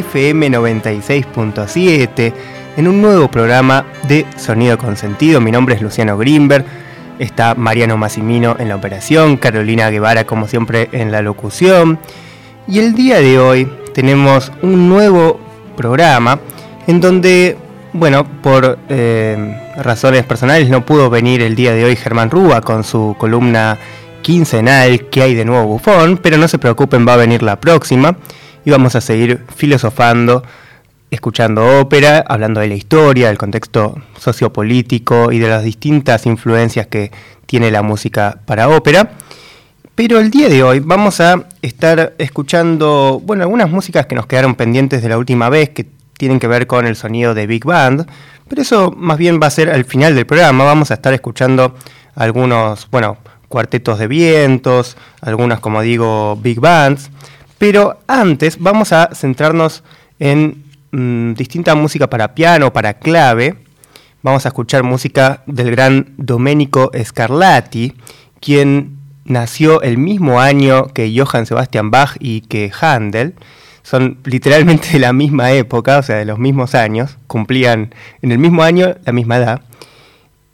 FM 96.7 en un nuevo programa de Sonido con Sentido. Mi nombre es Luciano Grimberg, está Mariano Massimino en la operación, Carolina Guevara como siempre en la locución. Y el día de hoy tenemos un nuevo programa en donde, bueno, por eh, razones personales no pudo venir el día de hoy Germán Rúa con su columna quincenal que hay de nuevo bufón, pero no se preocupen, va a venir la próxima y vamos a seguir filosofando, escuchando ópera, hablando de la historia, del contexto sociopolítico y de las distintas influencias que tiene la música para ópera. Pero el día de hoy vamos a estar escuchando, bueno, algunas músicas que nos quedaron pendientes de la última vez, que tienen que ver con el sonido de Big Band, pero eso más bien va a ser al final del programa, vamos a estar escuchando algunos, bueno, cuartetos de vientos, algunas, como digo, Big Bands, pero antes vamos a centrarnos en mm, distinta música para piano, para clave. Vamos a escuchar música del gran Domenico Scarlatti, quien nació el mismo año que Johann Sebastian Bach y que Handel. Son literalmente de la misma época, o sea, de los mismos años. Cumplían en el mismo año la misma edad.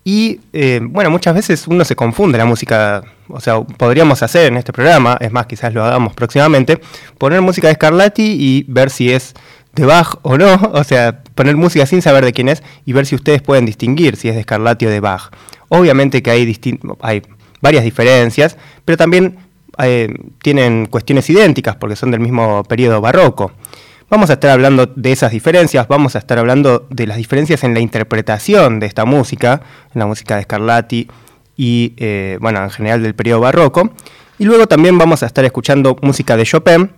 Y eh, bueno, muchas veces uno se confunde la música, o sea, podríamos hacer en este programa, es más, quizás lo hagamos próximamente, poner música de Scarlatti y ver si es de Bach o no, o sea, poner música sin saber de quién es y ver si ustedes pueden distinguir si es de Scarlatti o de Bach. Obviamente que hay, hay varias diferencias, pero también eh, tienen cuestiones idénticas porque son del mismo periodo barroco. Vamos a estar hablando de esas diferencias, vamos a estar hablando de las diferencias en la interpretación de esta música, en la música de Scarlatti y, eh, bueno, en general del periodo barroco. Y luego también vamos a estar escuchando música de Chopin.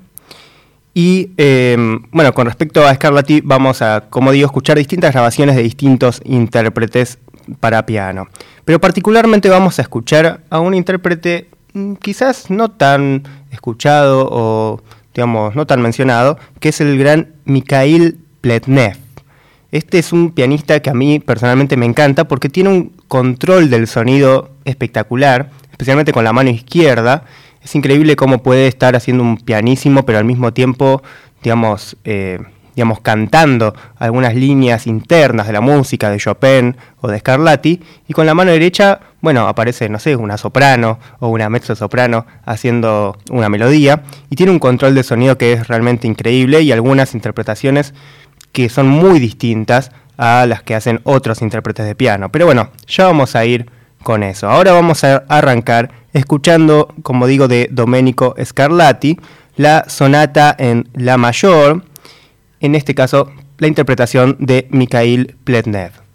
Y, em, bueno, con respecto a Scarlatti, vamos a, como digo, escuchar distintas grabaciones de distintos intérpretes para piano. Pero particularmente vamos a escuchar a un intérprete mm, quizás no tan escuchado o digamos, no tan mencionado, que es el gran Mikhail Pletnev. Este es un pianista que a mí personalmente me encanta porque tiene un control del sonido espectacular, especialmente con la mano izquierda. Es increíble cómo puede estar haciendo un pianísimo, pero al mismo tiempo, digamos, eh, digamos, cantando algunas líneas internas de la música de Chopin o de Scarlatti, y con la mano derecha, bueno, aparece, no sé, una soprano o una mezzo soprano haciendo una melodía, y tiene un control de sonido que es realmente increíble y algunas interpretaciones que son muy distintas a las que hacen otros intérpretes de piano. Pero bueno, ya vamos a ir con eso. Ahora vamos a arrancar escuchando, como digo, de Domenico Scarlatti, la sonata en La mayor, en este caso la interpretación de Mikhail Pletnev.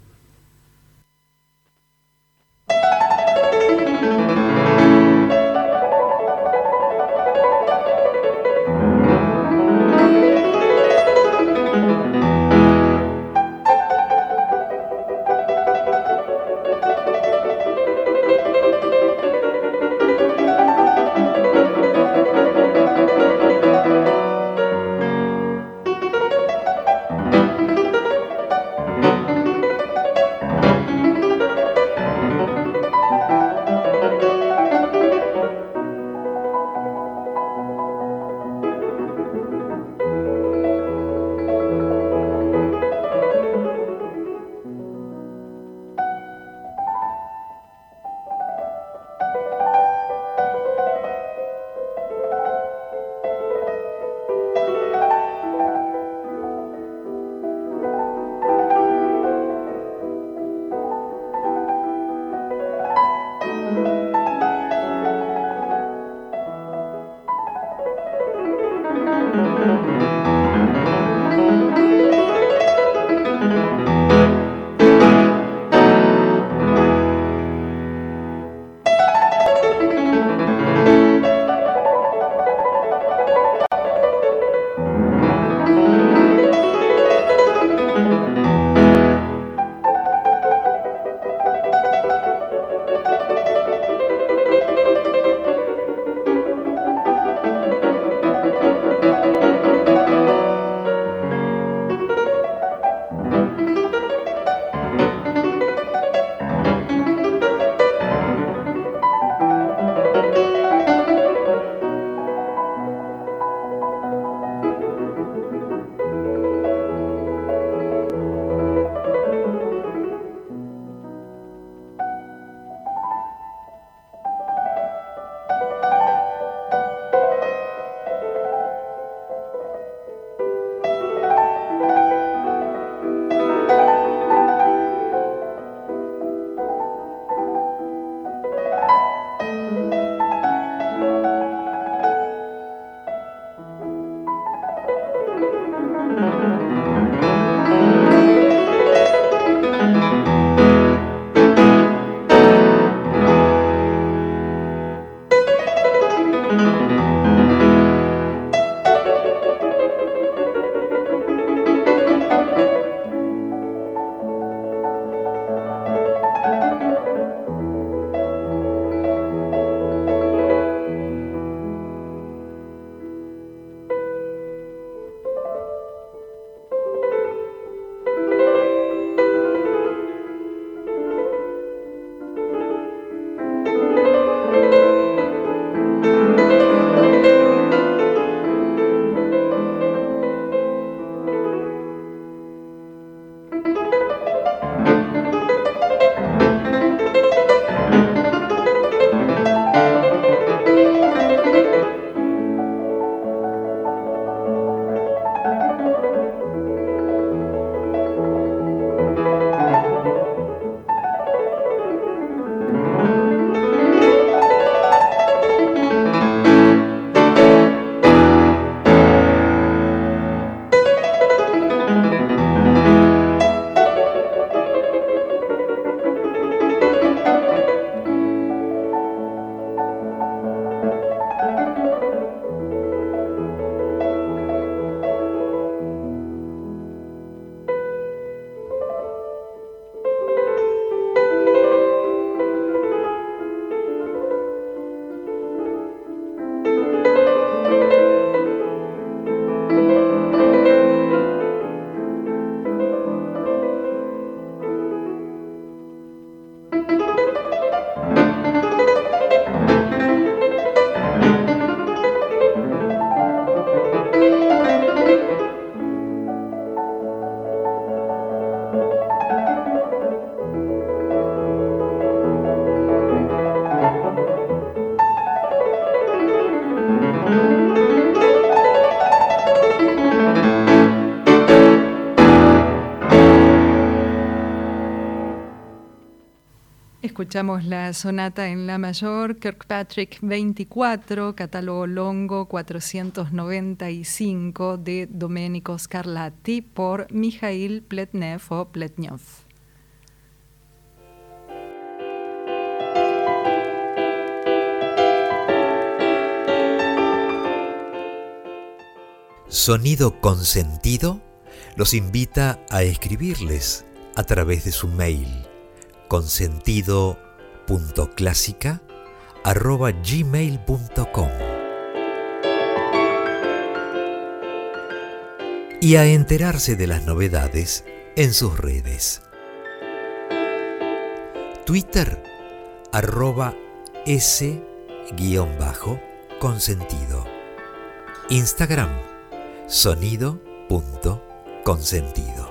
Escuchamos la sonata en La mayor, Kirkpatrick 24, catálogo Longo 495 de Domenico Scarlatti por Mikhail Pletnev o Pletnev. Sonido Consentido los invita a escribirles a través de su mail consentido.clásica.gmail.com y a enterarse de las novedades en sus redes. Twitter arroba s-consentido. Instagram sonido.consentido.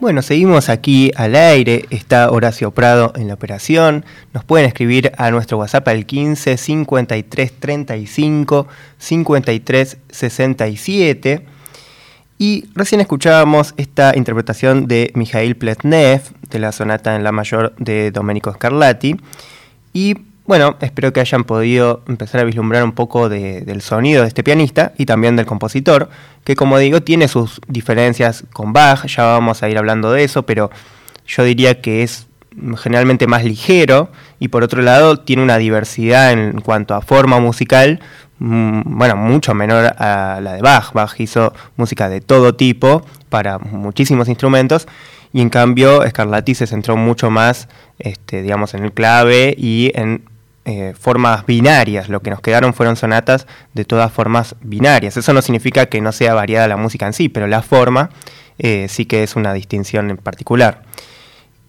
Bueno, seguimos aquí al aire, está Horacio Prado en la operación. Nos pueden escribir a nuestro WhatsApp al 15 53 35 53 67. Y recién escuchábamos esta interpretación de Mijail Pletnev de la sonata en la mayor de Domenico Scarlatti. Y bueno, espero que hayan podido empezar a vislumbrar un poco del sonido de este pianista y también del compositor, que como digo tiene sus diferencias con Bach, ya vamos a ir hablando de eso, pero yo diría que es generalmente más ligero y por otro lado tiene una diversidad en cuanto a forma musical, mm, bueno, mucho menor a la de Bach. Bach hizo música de todo tipo para muchísimos instrumentos y en cambio Scarlatti se centró mucho más, este, digamos, en el clave y en eh, formas binarias. Lo que nos quedaron fueron sonatas de todas formas binarias. Eso no significa que no sea variada la música en sí, pero la forma eh, sí que es una distinción en particular.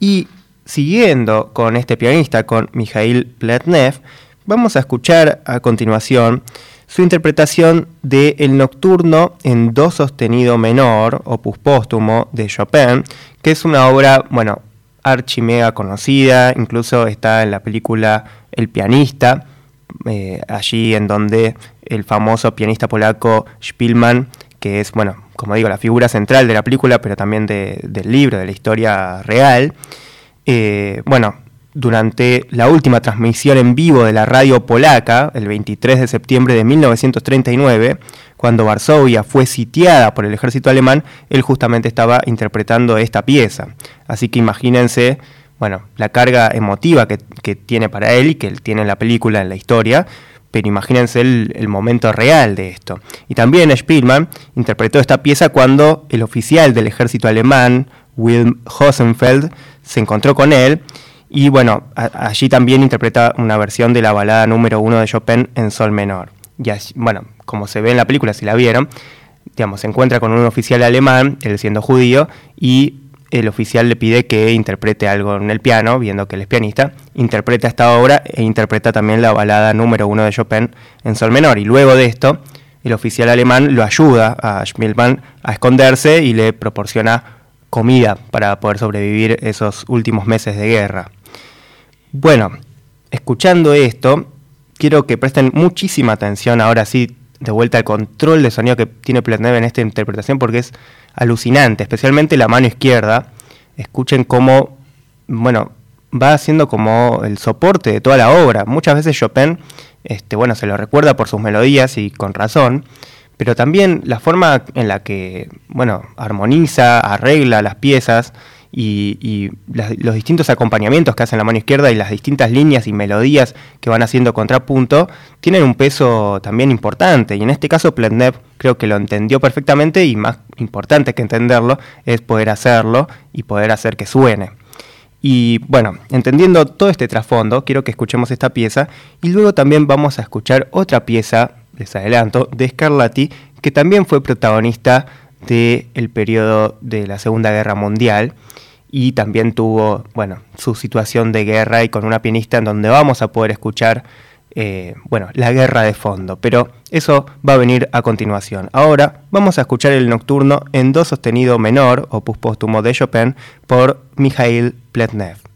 Y siguiendo con este pianista, con Mikhail Pletnev, vamos a escuchar a continuación su interpretación de El Nocturno en Do sostenido menor, opus póstumo, de Chopin, que es una obra, bueno, archimega conocida, incluso está en la película El pianista, eh, allí en donde el famoso pianista polaco Spielmann, que es, bueno, como digo, la figura central de la película, pero también del libro, de la historia real, eh, bueno, durante la última transmisión en vivo de la radio polaca, el 23 de septiembre de 1939, cuando Varsovia fue sitiada por el ejército alemán, él justamente estaba interpretando esta pieza. Así que imagínense, bueno, la carga emotiva que, tiene para él y que tiene en la película, en la historia, pero imagínense el, momento real de esto. Y también Spielmann interpretó esta pieza cuando el oficial del ejército alemán, Wilhelm Hosenfeld, se encontró con él y bueno, allí también interpreta una versión de la balada número uno de Chopin en sol menor. Y bueno, como se ve en la película, si la vieron, digamos, se encuentra con un oficial alemán, él siendo judío, y el oficial le pide que interprete algo en el piano, viendo que él es pianista, interpreta esta obra e interpreta también la balada número uno de Chopin en sol menor. Y luego de esto, el oficial alemán lo ayuda a Schmilman a esconderse y le proporciona comida para poder sobrevivir esos últimos meses de guerra. Bueno, escuchando esto, quiero que presten muchísima atención ahora sí, de vuelta al control de sonido que tiene Pletnev en esta interpretación, porque es alucinante, especialmente la mano izquierda. Escuchen cómo, bueno, va haciendo como el soporte de toda la obra. Muchas veces Chopin, este, bueno, se lo recuerda por sus melodías y con razón, pero también la forma en la que, bueno, armoniza, arregla las piezas y, los distintos acompañamientos que hacen la mano izquierda y las distintas líneas y melodías que van haciendo contrapunto tienen un peso también importante. Y en este caso Pletnev creo que lo entendió perfectamente y más importante que entenderlo es poder hacerlo y poder hacer que suene. Y bueno, entendiendo todo este trasfondo, quiero que escuchemos esta pieza y luego también vamos a escuchar otra pieza, les adelanto, de Scarlatti, que también fue protagonista del periodo de la Segunda Guerra Mundial y también tuvo, bueno, su situación de guerra y con una pianista en donde vamos a poder escuchar, eh, bueno, la guerra de fondo, pero eso va a venir a continuación. Ahora vamos a escuchar el nocturno en do sostenido menor, opus póstumo de Chopin, por Mikhail Pletnev.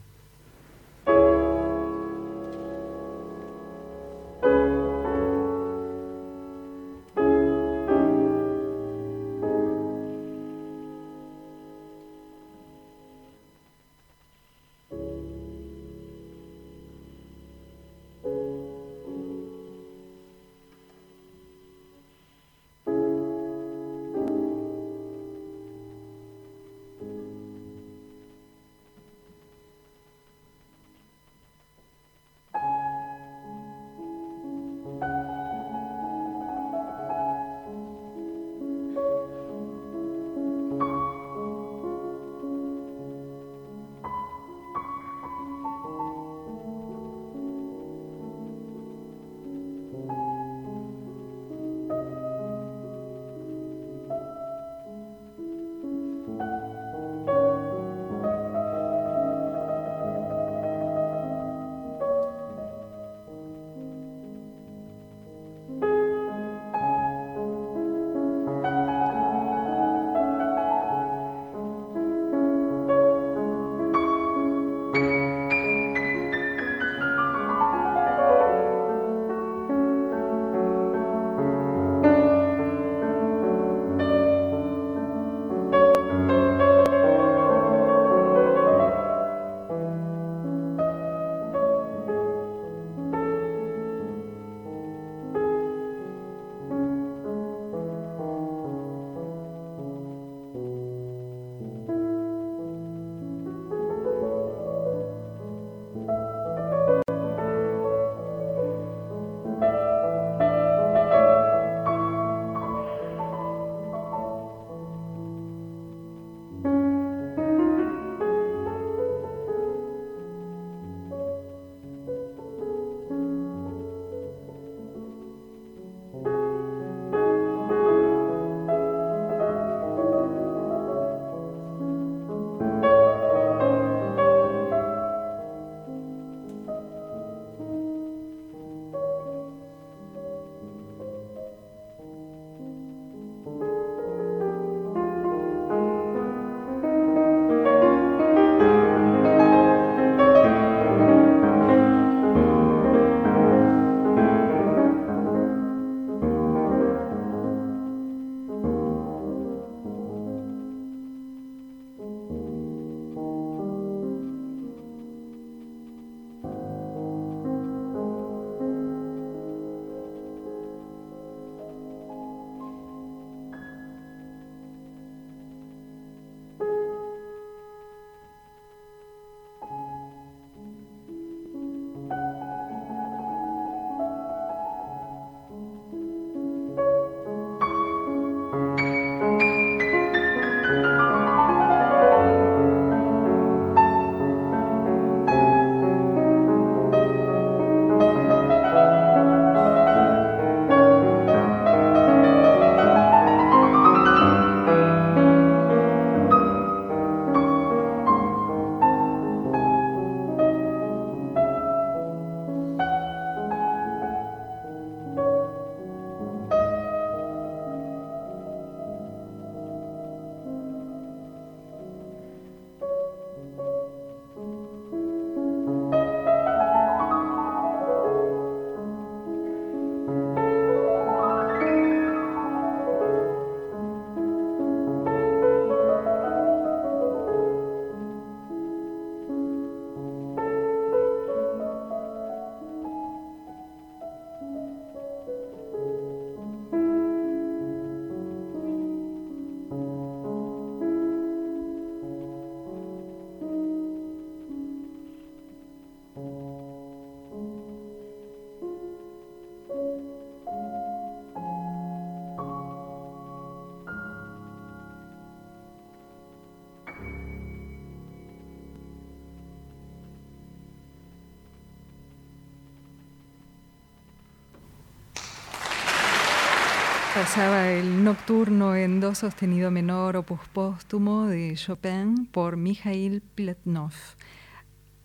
Pasaba el nocturno en do sostenido menor opus póstumo de Chopin por Mikhail Pletnov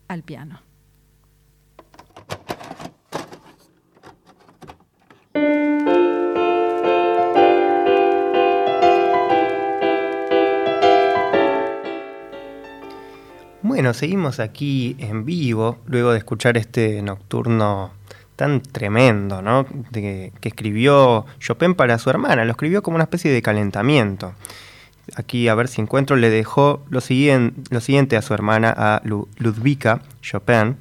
al piano. Bueno, seguimos aquí en vivo, luego de escuchar este nocturno tan tremendo, ¿no? Que escribió Chopin para su hermana, lo escribió como una especie de calentamiento. Aquí, a ver si encuentro, le dejó lo, siguiente, lo siguiente a su hermana, a Ludwika Chopin.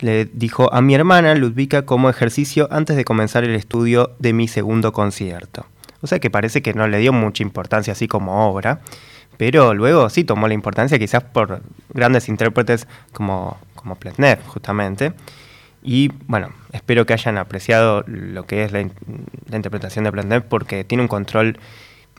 Le dijo a mi hermana Ludwika como ejercicio antes de comenzar el estudio de mi segundo concierto. O sea que parece que no le dio mucha importancia así como obra, pero luego sí tomó la importancia quizás por grandes intérpretes como, como Pletner, justamente. Y bueno, espero que hayan apreciado lo que es la, interpretación de Pletner porque tiene un control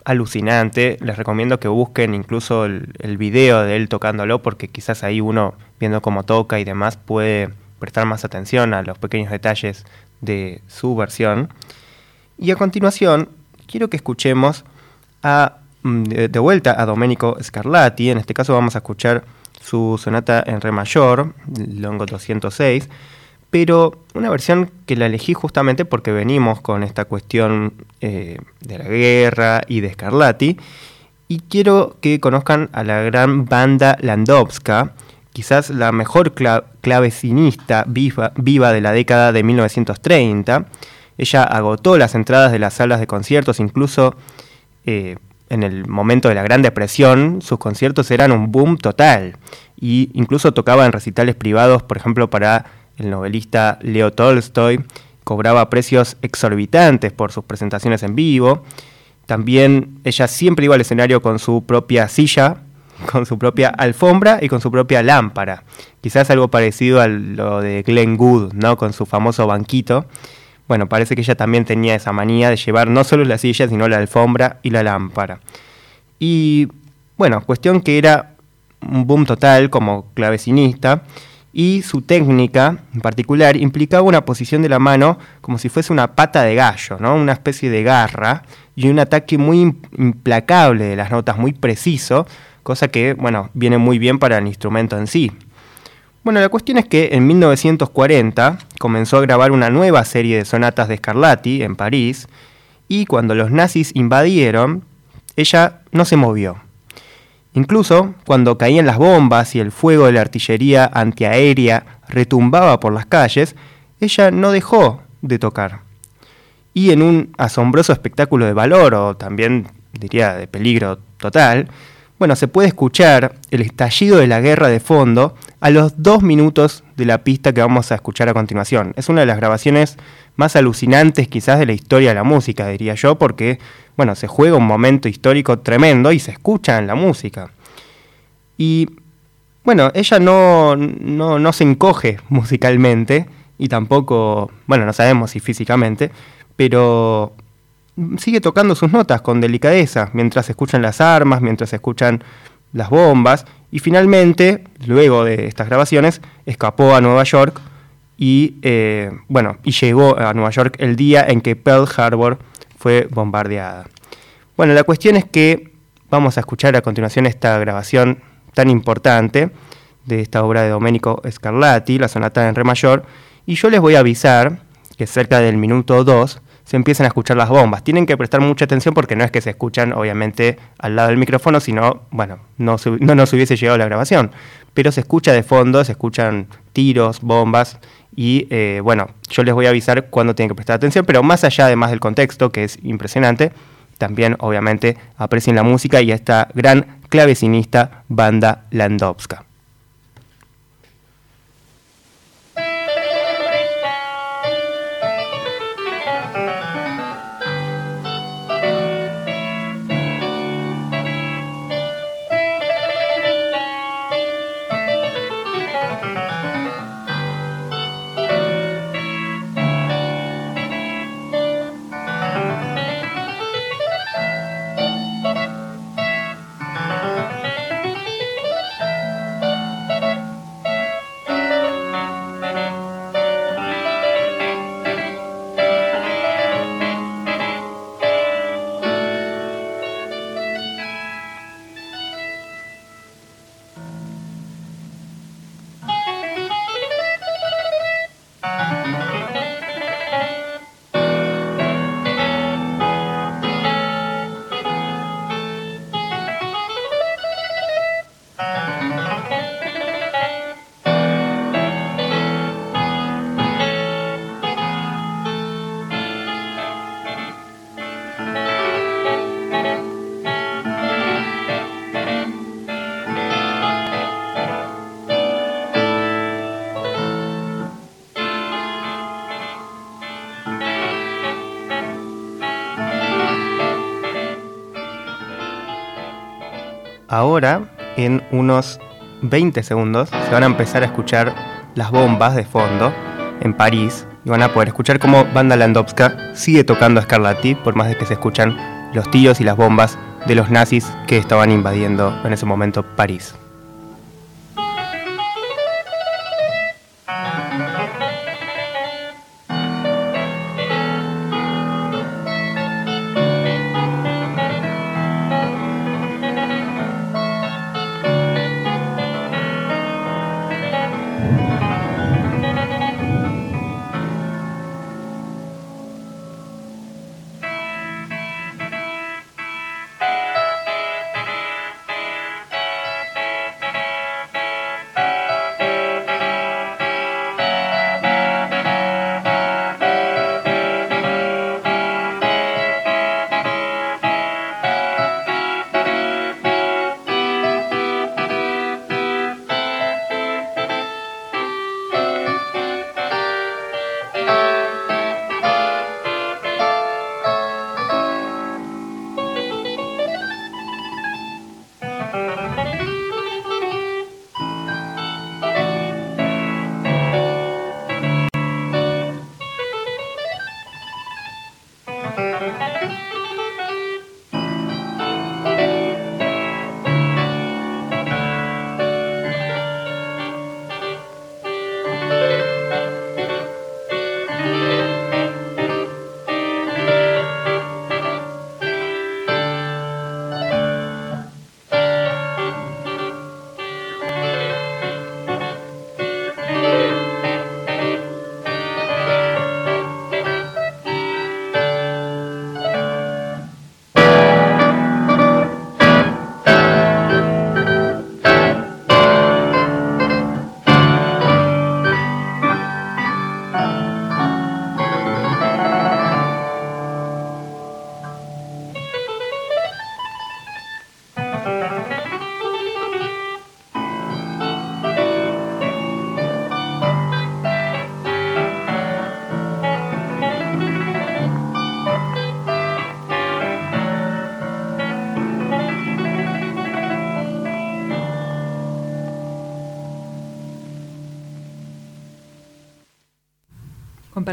alucinante. Les recomiendo que busquen incluso el, el, video de él tocándolo porque quizás ahí uno viendo cómo toca y demás puede prestar más atención a los pequeños detalles de su versión. Y a continuación quiero que escuchemos a, mm, de, de vuelta a Domenico Scarlatti. En este caso vamos a escuchar su sonata en re mayor, Longo 206 pero una versión que la elegí justamente porque venimos con esta cuestión eh, de la guerra y de Scarlatti, y quiero que conozcan a la gran banda Landowska, quizás la mejor clavecinista viva, viva, de la década de 1930. Ella agotó las entradas de las salas de conciertos, incluso eh, en el momento de la Gran Depresión, sus conciertos eran un boom total, y incluso tocaba en recitales privados, por ejemplo, para el novelista Leo Tolstoy, cobraba precios exorbitantes por sus presentaciones en vivo. También ella siempre iba al escenario con su propia silla, con su propia alfombra y con su propia lámpara. Quizás algo parecido a lo de Glenn Gould, ¿no? Con su famoso banquito. Bueno, parece que ella también tenía esa manía de llevar no solo la silla, sino la alfombra y la lámpara. Y bueno, cuestión que era un boom total como clavecinista y su técnica en particular implicaba una posición de la mano como si fuese una pata de gallo, ¿no? una especie de garra y un ataque muy implacable de las notas, muy preciso, cosa que bueno, viene muy bien para el instrumento en sí. Bueno, la cuestión es que en 1940 comenzó a grabar una nueva serie de sonatas de Scarlatti en París y cuando los nazis invadieron, ella no se movió. Incluso cuando caían las bombas y el fuego de la artillería antiaérea retumbaba por las calles, ella no dejó de tocar. Y en un asombroso espectáculo de valor, o también diría de peligro total, bueno, se puede escuchar el estallido de la guerra de fondo a los dos minutos de la pista que vamos a escuchar a continuación. Es una de las grabaciones más alucinantes quizás de la historia de la música, diría yo, porque bueno, se juega un momento histórico tremendo y se escucha en la música. Y bueno, ella no, no, se encoge musicalmente y tampoco, bueno, no sabemos si físicamente, pero sigue tocando sus notas con delicadeza mientras se escuchan las armas, mientras se escuchan las bombas y finalmente, luego de estas grabaciones, escapó a Nueva York y, eh, bueno, y llegó a Nueva York el día en que Pearl Harbor fue bombardeada. Bueno, la cuestión es que vamos a escuchar a continuación esta grabación tan importante de esta obra de Domenico Scarlatti, la sonata en re mayor, y yo les voy a avisar que cerca del minuto 2 se empiezan a escuchar las bombas. Tienen que prestar mucha atención porque no es que se escuchan obviamente al lado del micrófono, sino, bueno, no, no nos hubiese llegado la grabación, pero se escucha de fondo, se escuchan tiros, bombas, y eh, bueno, yo les voy a avisar cuándo tienen que prestar atención, pero más allá además del contexto, que es impresionante, también obviamente aprecien la música y a esta gran clavecinista banda Landowska. Ahora, en unos 20 segundos, se van a empezar a escuchar las bombas de fondo en París y van a poder escuchar cómo Banda Landowska sigue tocando a Scarlatti, por más de que se escuchan los tiros y las bombas de los nazis que estaban invadiendo en ese momento París.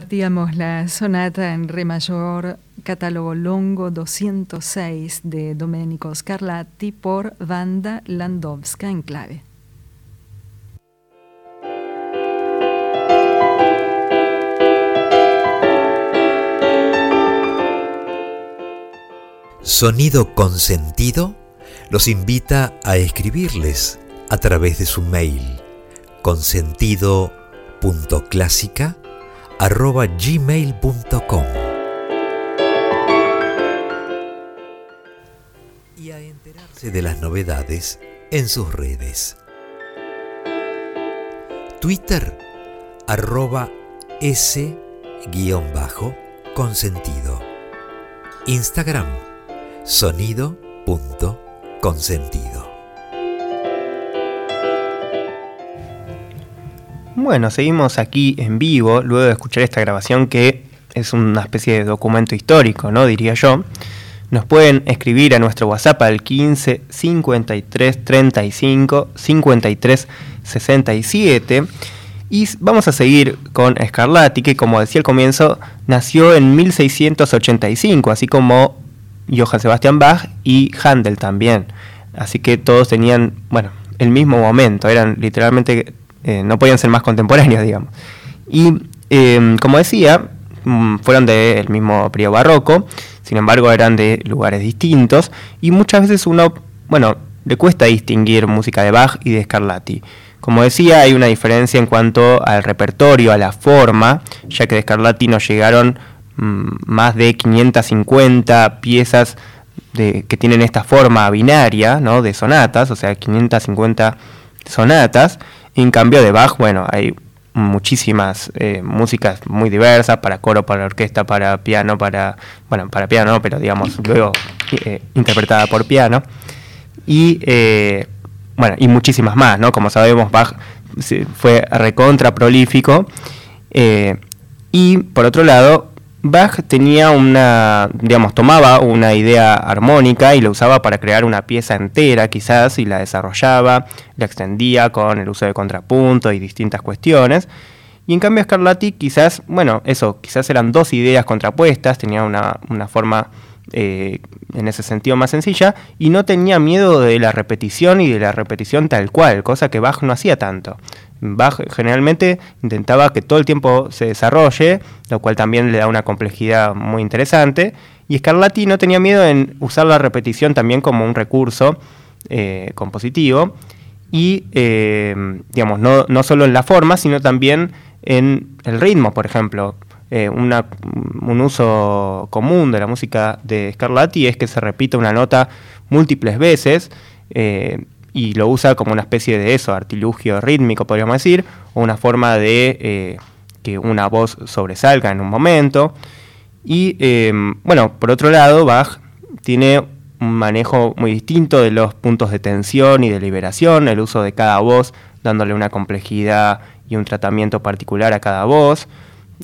Compartíamos la sonata en re mayor, catálogo longo 206 de Domenico Scarlatti por Wanda Landowska en clave. Sonido Consentido los invita a escribirles a través de su mail consentido.clásica arroba gmail.com y a enterarse de las novedades en sus redes. Twitter arroba s guion bajo consentido. Instagram sonido punto consentido. Bueno, seguimos aquí en vivo, luego de escuchar esta grabación que es una especie de documento histórico, ¿no? Diría yo. Nos pueden escribir a nuestro WhatsApp al 15 53 35 53 67. Y vamos a seguir con Scarlatti, que como decía al comienzo, nació en 1685, así como Johann Sebastian Bach y Handel también. Así que todos tenían, bueno, el mismo momento, eran literalmente eh, no podían ser más contemporáneos, digamos. Y em, como decía, mm, fueron del mismo periodo barroco, sin embargo eran de lugares distintos y muchas veces uno, bueno, le cuesta distinguir música de Bach y de Scarlatti. Como decía, hay una diferencia en cuanto al repertorio, a la forma, ya que de Scarlatti nos llegaron mm, más de 550 piezas de, que tienen esta forma binaria, ¿no? De sonatas, o sea, 550 sonatas, en cambio de Bach, bueno, hay muchísimas eh, músicas muy diversas para coro, para orquesta, para piano, para bueno, para piano, pero digamos luego eh, interpretada por piano y eh, bueno y muchísimas más, ¿no? Como sabemos Bach fue recontra prolífico y por otro lado Bach tenía una, digamos, tomaba una idea armónica y la usaba para crear una pieza entera quizás y la desarrollaba, la extendía con el uso de contrapunto y distintas cuestiones. Y en cambio Scarlatti quizás, bueno, eso, quizás eran dos ideas contrapuestas, tenía una, una forma eh, en ese sentido más sencilla, y no tenía miedo de la repetición y de la repetición tal cual, cosa que Bach no hacía tanto. Bach generalmente intentaba que todo el tiempo se desarrolle, lo cual también le da una complejidad muy interesante, y Scarlatti no tenía miedo en usar la repetición también como un recurso eh, compositivo, y eh, digamos, no, no solo en la forma, sino también en el ritmo, por ejemplo. Eh, un uso común de la música de Scarlatti es que se repita una nota múltiples veces y lo usa como una especie de eso, artilugio rítmico, podríamos decir, o una forma de eh, que una voz sobresalga en un momento. Y bueno, por otro lado, Bach tiene un manejo muy distinto de los puntos de tensión y de liberación, el uso de cada voz dándole una complejidad y un tratamiento particular a cada voz.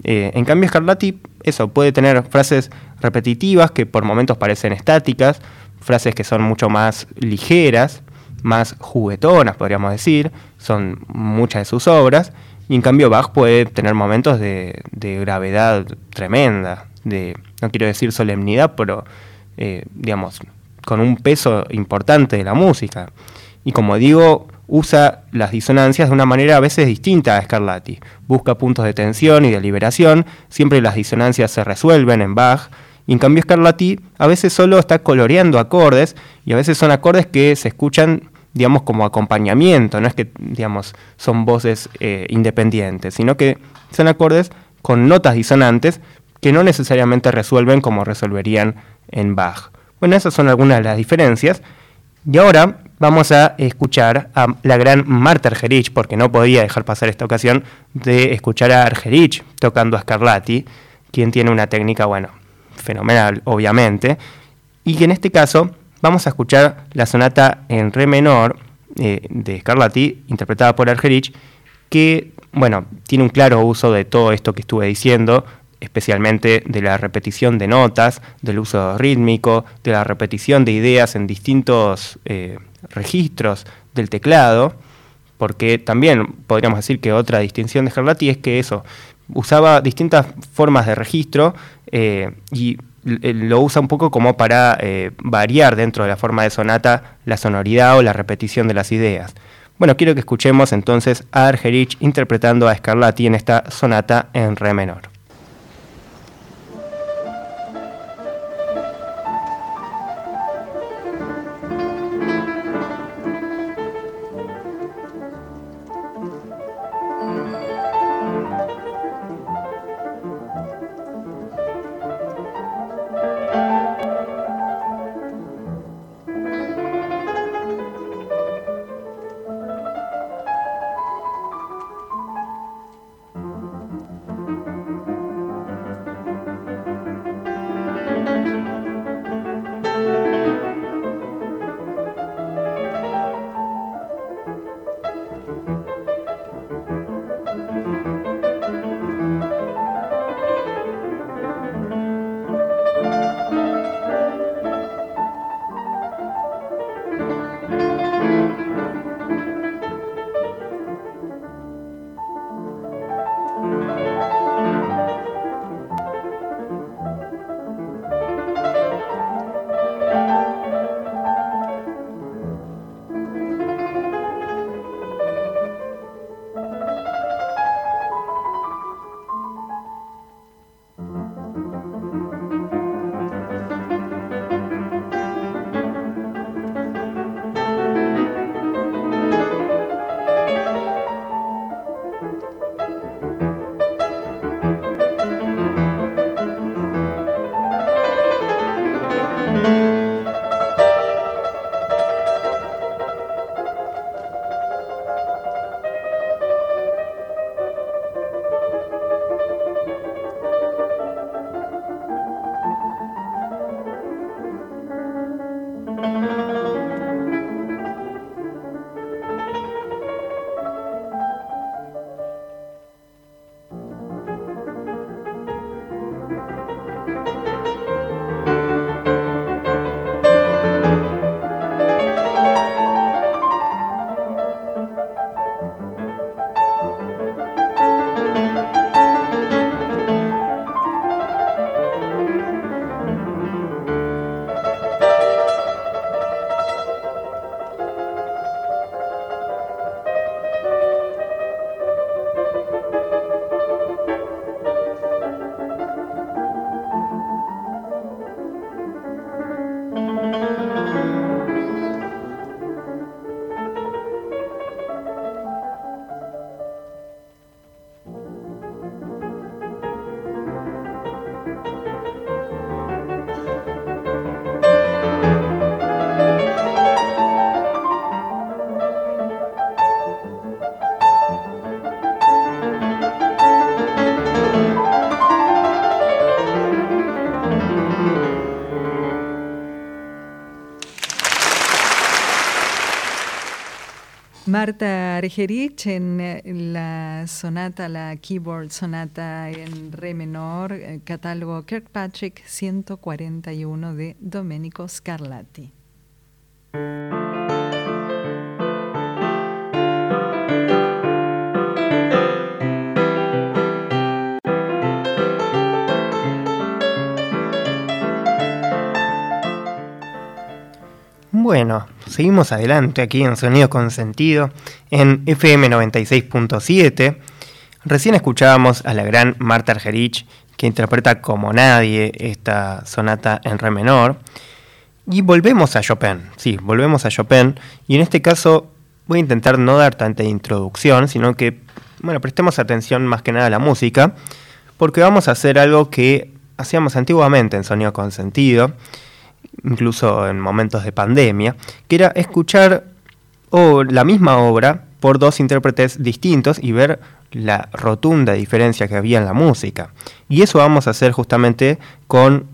Eh, en cambio, Scarlatti, eso, puede tener frases repetitivas que por momentos parecen estáticas, frases que son mucho más ligeras, más juguetonas, podríamos decir, son muchas de sus obras, y en cambio Bach puede tener momentos de, gravedad tremenda, de, no quiero decir solemnidad, pero, eh, digamos, con un peso importante de la música. Y como digo, usa las disonancias de una manera a veces distinta a Scarlatti. Busca puntos de tensión y de liberación, siempre las disonancias se resuelven en Bach, y en cambio Scarlatti a veces solo está coloreando acordes, y a veces son acordes que se escuchan digamos como acompañamiento, no es que digamos son voces eh, independientes, sino que son acordes con notas disonantes que no necesariamente resuelven como resolverían en Bach. Bueno, esas son algunas de las diferencias. Y ahora vamos a escuchar a la gran Marta Argerich, porque no podía dejar pasar esta ocasión de escuchar a Argerich tocando a Scarlatti, quien tiene una técnica, bueno, fenomenal, obviamente, y que en este caso vamos a escuchar la sonata en re menor eh, de Scarlatti, interpretada por Argerich, que, bueno, tiene un claro uso de todo esto que estuve diciendo, especialmente de la repetición de notas, del uso rítmico, de la repetición de ideas en distintos eh, registros del teclado, porque también podríamos decir que otra distinción de Scarlatti es que eso, usaba distintas formas de registro eh, y lo usa un poco como para eh, variar dentro de la forma de sonata la sonoridad o la repetición de las ideas. Bueno, quiero que escuchemos entonces a Argerich interpretando a Scarlatti en esta sonata en re menor. Marta Argerich en eh, la sonata, la keyboard sonata en re menor, eh, catálogo Kirkpatrick 141 de Domenico Scarlatti. Bueno, seguimos adelante aquí en Sonido con Sentido, en FM 96.7. Recién escuchábamos a la gran Marta Argerich, que interpreta como nadie esta sonata en re menor. Y volvemos a Chopin, sí, volvemos a Chopin. Y en este caso voy a intentar no dar tanta introducción, sino que, bueno, prestemos atención más que nada a la música, porque vamos a hacer algo que hacíamos antiguamente en Sonido con Sentido incluso en momentos de pandemia, que era escuchar la misma obra por dos intérpretes distintos y ver la rotunda diferencia que había en la música. Y eso vamos a hacer justamente con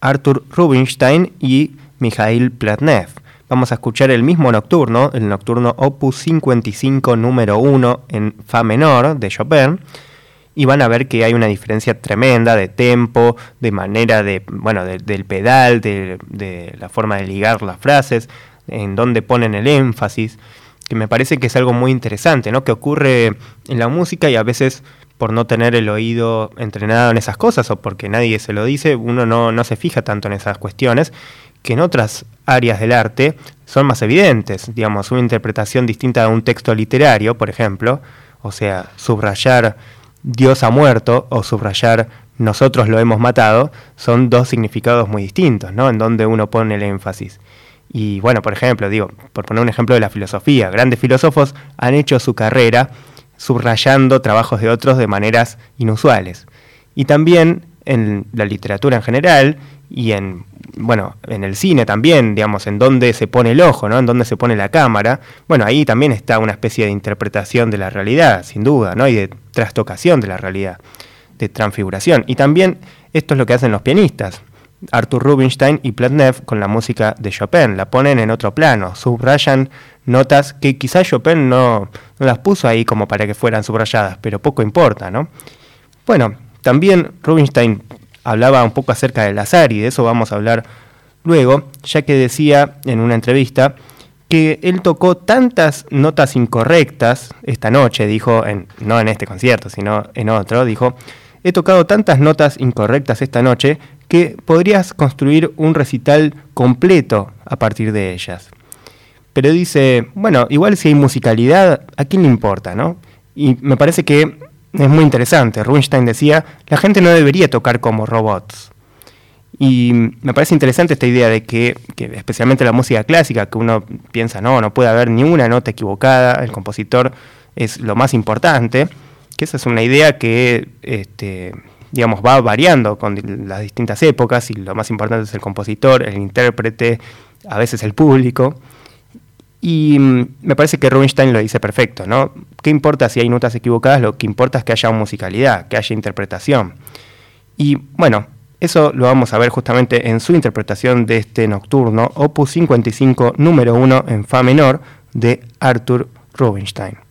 Arthur Rubinstein y Mikhail Platnev. Vamos a escuchar el mismo nocturno, el nocturno Opus 55 número 1 en Fa menor de Chopin, y van a ver que hay una diferencia tremenda de tempo, de manera de, bueno, del pedal, de, la forma de ligar las frases, en donde ponen el énfasis, que me parece que es algo muy interesante, ¿no? Que ocurre en la música y a veces por no tener el oído entrenado en esas cosas o porque nadie se lo dice, uno no, no se fija tanto en esas cuestiones, que en otras áreas del arte son más evidentes, digamos, una interpretación distinta de un texto literario, por ejemplo, o sea, subrayar Dios ha muerto o subrayar nosotros lo hemos matado son dos significados muy distintos, ¿no? En donde uno pone el énfasis. Y bueno, por ejemplo, digo, por poner un ejemplo de la filosofía, grandes filósofos han hecho su carrera subrayando trabajos de otros de maneras inusuales. Y también en la literatura en general y en bueno, en el cine también, digamos, en dónde se pone el ojo, ¿no? En dónde se pone la cámara. Bueno, ahí también está una especie de interpretación de la realidad, sin duda, ¿no? Y de trastocación de la realidad, de transfiguración. Y también esto es lo que hacen los pianistas. Arthur Rubinstein y Platnev con la música de Chopin, la ponen en otro plano, subrayan notas que quizás Chopin no, no las puso ahí como para que fueran subrayadas, pero poco importa, ¿no? Bueno, también Rubinstein hablaba un poco acerca del azar y de eso vamos a hablar luego, ya que decía en una entrevista que él tocó tantas notas incorrectas esta noche, dijo, en, no en este concierto, sino en otro, dijo, he tocado tantas notas incorrectas esta noche que podrías construir un recital completo a partir de ellas. Pero dice, bueno, igual si hay musicalidad, ¿a quién le importa, no? Y me parece que es muy interesante. Rubinstein decía, la gente no debería tocar como robots. Y me parece interesante esta idea de que, especialmente la música clásica, que uno piensa, no, no puede haber ni una nota equivocada, el compositor es lo más importante, que esa es una idea que, este, digamos, va variando con las distintas épocas y lo más importante es el compositor, el intérprete, a veces el público. Y mm, me parece que Rubinstein lo dice perfecto, ¿no? ¿Qué importa si hay notas equivocadas? Lo que importa es que haya musicalidad, que haya interpretación. Y bueno, eso lo vamos a ver justamente en su interpretación de este nocturno, opus 55, número 1 en Fa menor, de Arthur Rubinstein.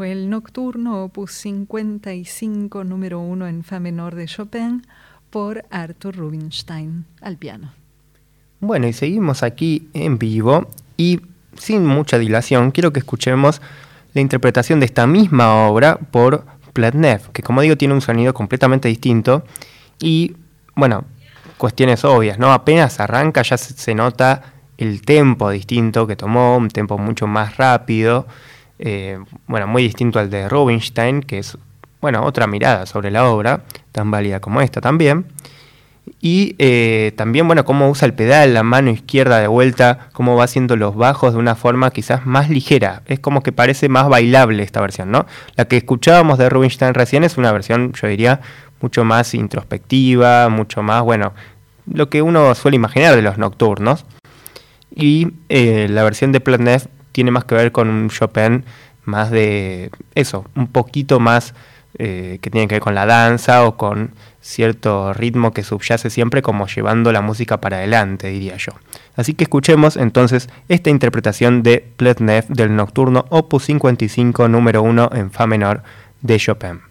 Fue el Nocturno, opus 55, número 1 en Fa menor de Chopin, por Arthur Rubinstein al piano. Bueno, y seguimos aquí en vivo y sin mucha dilación, quiero que escuchemos la interpretación de esta misma obra por Pletnev, que como digo tiene un sonido completamente distinto y, bueno, cuestiones obvias, ¿no? Apenas arranca ya se, nota el tempo distinto que tomó, un tempo mucho más rápido, eh, bueno, muy distinto al de Rubinstein, que es, bueno, otra mirada sobre la obra, tan válida como esta también. Y eh, también, bueno, cómo usa el pedal, la mano izquierda de vuelta, cómo va haciendo los bajos de una forma quizás más ligera. Es como que parece más bailable esta versión, ¿no? La que escuchábamos de Rubinstein recién es una versión, yo diría, mucho más introspectiva, mucho más, bueno, lo que uno suele imaginar de los nocturnos. Y eh, la versión de Platnev tiene más que ver con un Chopin más de eso, un poquito más eh, que tiene que ver con la danza o con cierto ritmo que subyace siempre como llevando la música para adelante, diría yo. Así que escuchemos entonces esta interpretación de Pletnev del Nocturno Opus 55 número 1 en Fa menor de Chopin.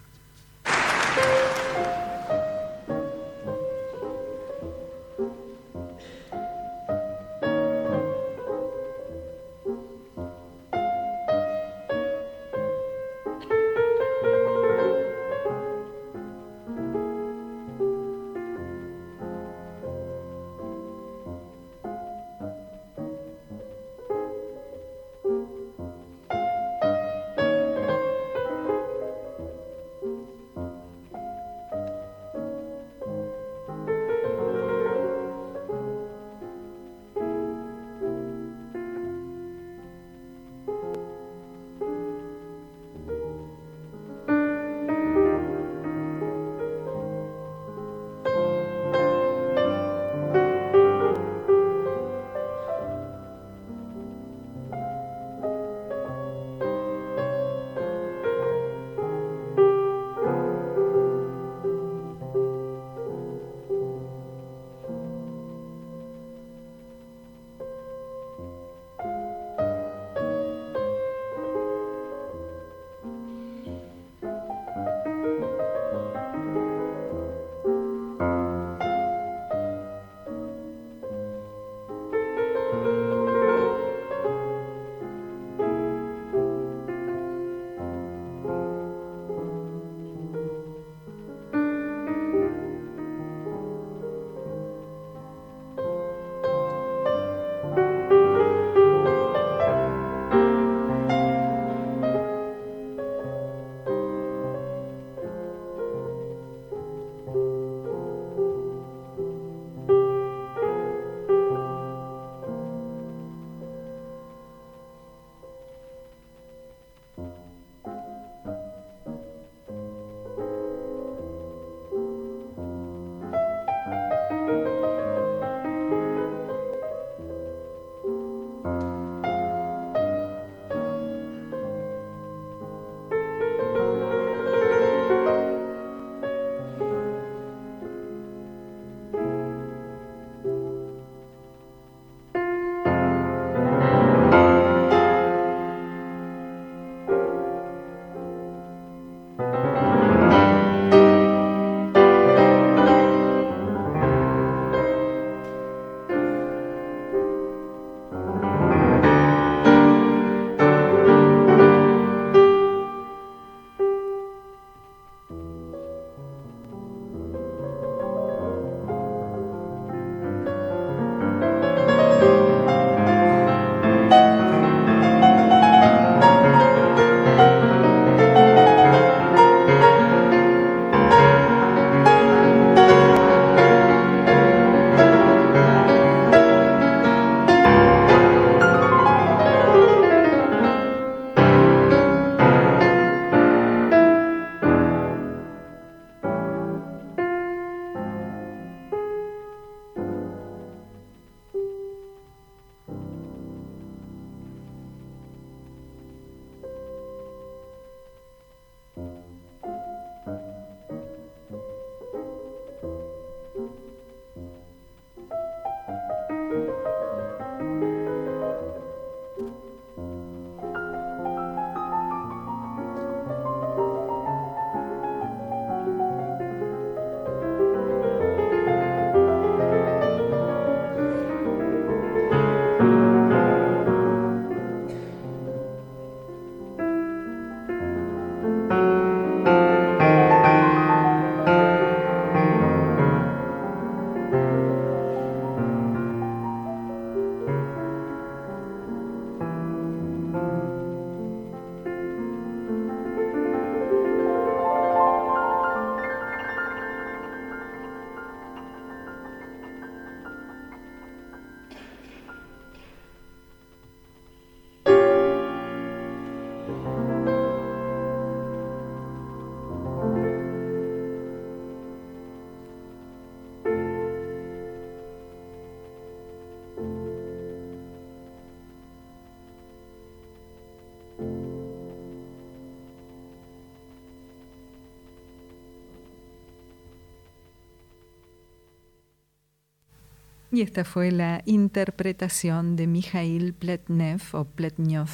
Y esta fue la interpretación de Mikhail Pletnev o Pletnyov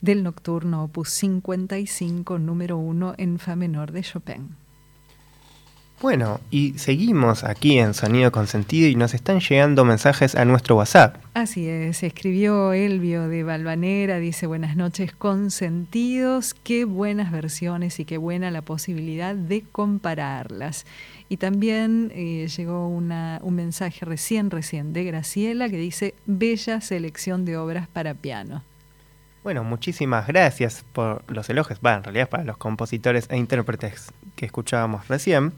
del nocturno opus 55 número 1 en fa menor de Chopin. Bueno, y seguimos aquí en Sonido con Sentido y nos están llegando mensajes a nuestro WhatsApp. Así es, escribió Elvio de Valvanera, dice buenas noches consentidos, qué buenas versiones y qué buena la posibilidad de compararlas. Y también eh, llegó una, un mensaje recién, recién de Graciela que dice bella selección de obras para piano. Bueno, muchísimas gracias por los elogios, va, en realidad para los compositores e intérpretes que escuchábamos recién.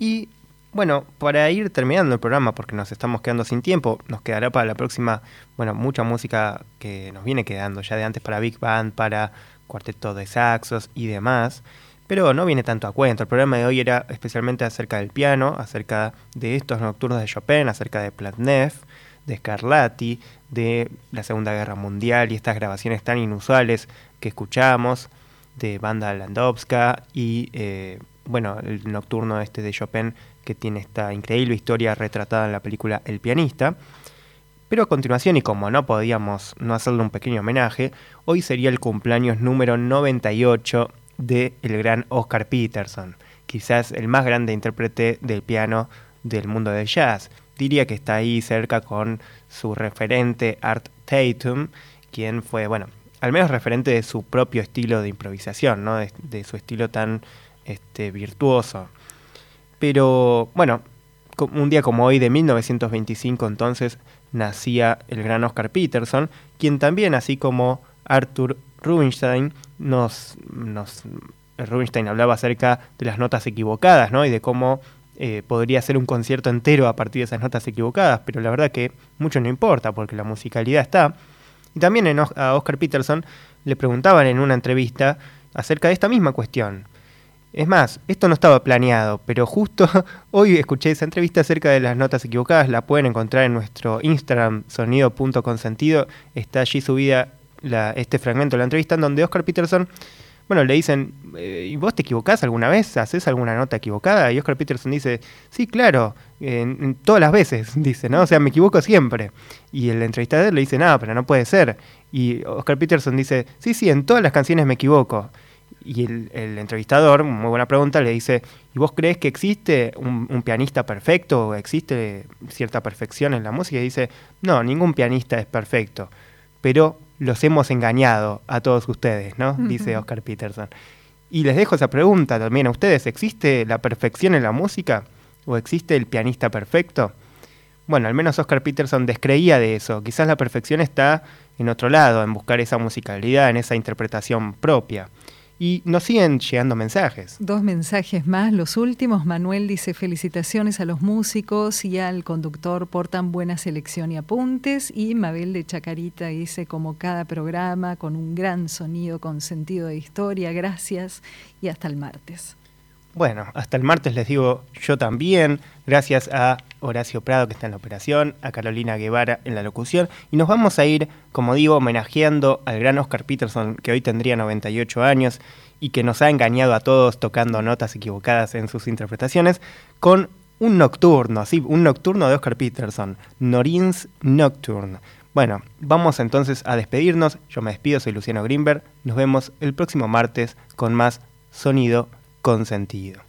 Y bueno, para ir terminando el programa, porque nos estamos quedando sin tiempo, nos quedará para la próxima, bueno, mucha música que nos viene quedando ya de antes para Big Band, para cuarteto de saxos y demás, pero no viene tanto a cuento. El programa de hoy era especialmente acerca del piano, acerca de estos nocturnos de Chopin, acerca de Platnev, de Scarlatti, de la Segunda Guerra Mundial y estas grabaciones tan inusuales que escuchamos de Banda Landowska y eh, bueno, el nocturno este de Chopin que tiene esta increíble historia retratada en la película El pianista. Pero a continuación, y como no podíamos no hacerle un pequeño homenaje, hoy sería el cumpleaños número 98 de el gran Oscar Peterson, quizás el más grande intérprete del piano del mundo del jazz. Diría que está ahí cerca con su referente Art Tatum, quien fue, bueno, al menos referente de su propio estilo de improvisación, ¿no? de su estilo tan este, virtuoso. Pero bueno, un día como hoy de 1925 entonces nacía el gran Oscar Peterson, quien también, así como Arthur Rubinstein, nos, nos Rubinstein hablaba acerca de las notas equivocadas, ¿no? Y de cómo eh, podría ser un concierto entero a partir de esas notas equivocadas, pero la verdad que mucho no importa porque la musicalidad está. Y también a Oscar Peterson le preguntaban en una entrevista acerca de esta misma cuestión. Es más, esto no estaba planeado, pero justo hoy escuché esa entrevista acerca de las notas equivocadas, la pueden encontrar en nuestro Instagram, sonido.consentido, está allí subida este fragmento de la entrevista en donde Oscar Peterson, bueno, le dicen, eh, ¿y vos te equivocás alguna vez? ¿Haces alguna nota equivocada? Y Oscar Peterson dice, sí, claro, en, todas las veces, dice, ¿no? O sea, me equivoco siempre. Y el entrevistador le dice, no, pero no puede ser. Y Oscar Peterson dice, sí, sí, en todas las canciones me equivoco. Y el, entrevistador, muy buena pregunta, le dice, ¿y vos crees que existe un, pianista perfecto o existe cierta perfección en la música? Y dice, no, ningún pianista es perfecto, pero los hemos engañado a todos ustedes, ¿no? Dice Oscar Peterson. Y les dejo esa pregunta también a ustedes, ¿existe la perfección en la música? ¿O existe el pianista perfecto? Bueno, al menos Oscar Peterson descreía de eso. Quizás la perfección está en otro lado, en buscar esa musicalidad, en esa interpretación propia. Y nos siguen llegando mensajes. Dos mensajes más. Los últimos, Manuel dice felicitaciones a los músicos y al conductor por tan buena selección y apuntes. Y Mabel de Chacarita dice como cada programa, con un gran sonido, con sentido de historia. Gracias y hasta el martes. Bueno, hasta el martes les digo yo también, gracias a Horacio Prado que está en la operación, a Carolina Guevara en la locución, y nos vamos a ir, como digo, homenajeando al gran Oscar Peterson, que hoy tendría 98 años y que nos ha engañado a todos tocando notas equivocadas en sus interpretaciones, con un nocturno, sí, un nocturno de Oscar Peterson, Norins Nocturne. Bueno, vamos entonces a despedirnos, yo me despido, soy Luciano Greenberg, nos vemos el próximo martes con más sonido consentido.